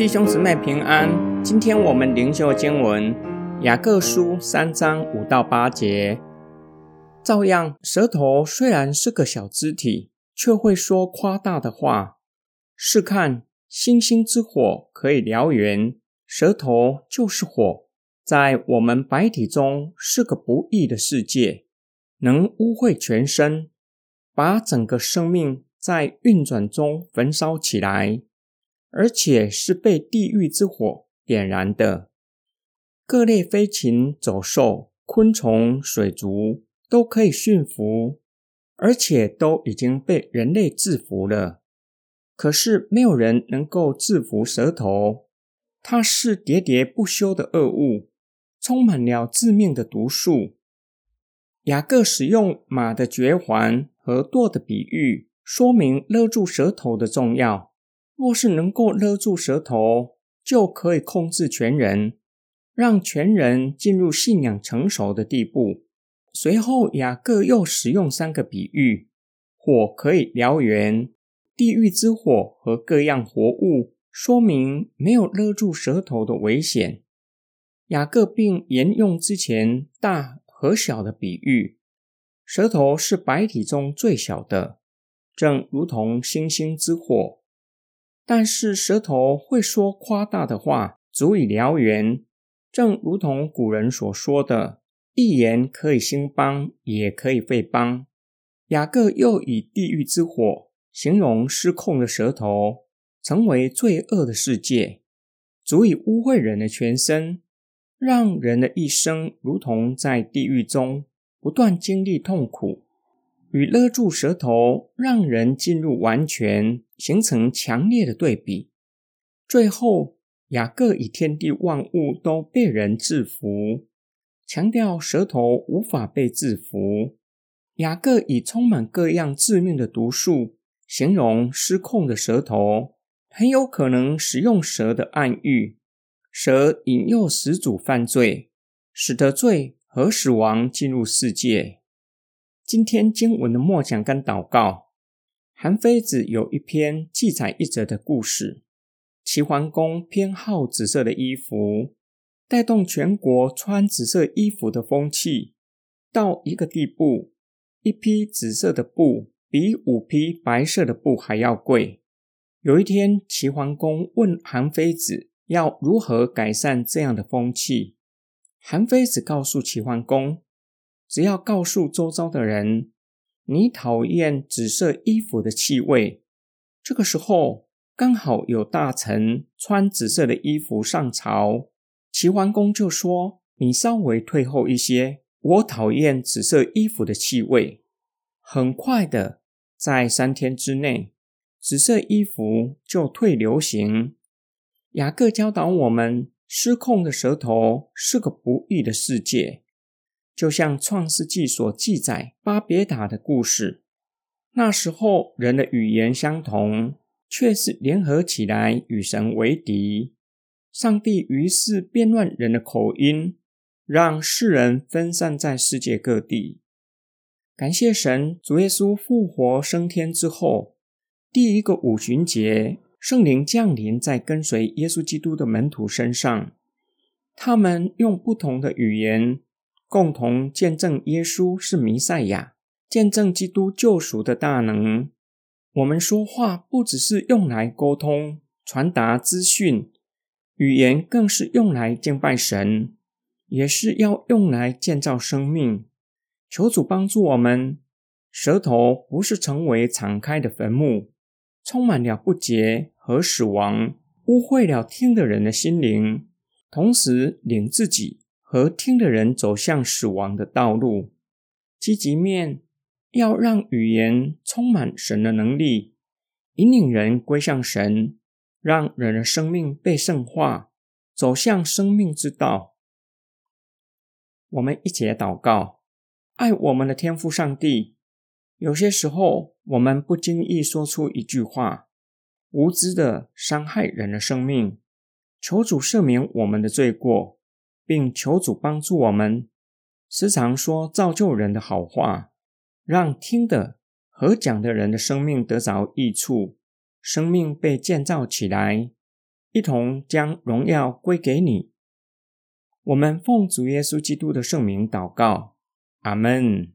弟兄姊妹平安。今天我们灵修经文雅各书三章五到八节。照样，舌头虽然是个小肢体，却会说夸大的话。试看星星之火可以燎原，舌头就是火，在我们白体中是个不义的世界，能污秽全身，把整个生命在运转中焚烧起来。而且是被地狱之火点燃的，各类飞禽走兽、昆虫、水族都可以驯服，而且都已经被人类制服了。可是没有人能够制服蛇头，它是喋喋不休的恶物，充满了致命的毒素。雅各使用马的绝环和舵的比喻，说明勒住舌头的重要。若是能够勒住舌头，就可以控制全人，让全人进入信仰成熟的地步。随后，雅各又使用三个比喻：火可以燎原，地狱之火和各样活物，说明没有勒住舌头的危险。雅各并沿用之前大和小的比喻，舌头是白体中最小的，正如同星星之火。但是舌头会说夸大的话，足以燎原，正如同古人所说的：“一言可以兴邦，也可以废邦。”雅各又以地狱之火形容失控的舌头，成为罪恶的世界，足以污秽人的全身，让人的一生如同在地狱中不断经历痛苦。与勒住舌头，让人进入完全，形成强烈的对比。最后，雅各以天地万物都被人制服，强调舌头无法被制服。雅各以充满各样致命的毒素，形容失控的舌头，很有可能使用蛇的暗喻，蛇引诱始祖犯罪，使得罪和死亡进入世界。今天经文的默想跟祷告，韩非子有一篇记载一则的故事。齐桓公偏好紫色的衣服，带动全国穿紫色衣服的风气，到一个地步，一匹紫色的布比五匹白色的布还要贵。有一天，齐桓公问韩非子要如何改善这样的风气，韩非子告诉齐桓公。只要告诉周遭的人，你讨厌紫色衣服的气味。这个时候刚好有大臣穿紫色的衣服上朝，齐桓公就说：“你稍微退后一些，我讨厌紫色衣服的气味。”很快的，在三天之内，紫色衣服就退流行。雅各教导我们，失控的舌头是个不义的世界。就像《创世纪》所记载巴别塔的故事，那时候人的语言相同，却是联合起来与神为敌。上帝于是变乱人的口音，让世人分散在世界各地。感谢神，主耶稣复活升天之后，第一个五旬节，圣灵降临在跟随耶稣基督的门徒身上，他们用不同的语言。共同见证耶稣是弥赛亚，见证基督救赎的大能。我们说话不只是用来沟通、传达资讯，语言更是用来敬拜神，也是要用来建造生命。求主帮助我们，舌头不是成为敞开的坟墓，充满了不洁和死亡，污秽了听的人的心灵，同时领自己。和听的人走向死亡的道路。积极面要让语言充满神的能力，引领人归向神，让人的生命被圣化，走向生命之道。我们一起来祷告：爱我们的天父上帝。有些时候，我们不经意说出一句话，无知的伤害人的生命。求主赦免我们的罪过。并求主帮助我们，时常说造就人的好话，让听的和讲的人的生命得着益处，生命被建造起来。一同将荣耀归给你。我们奉主耶稣基督的圣名祷告，阿门。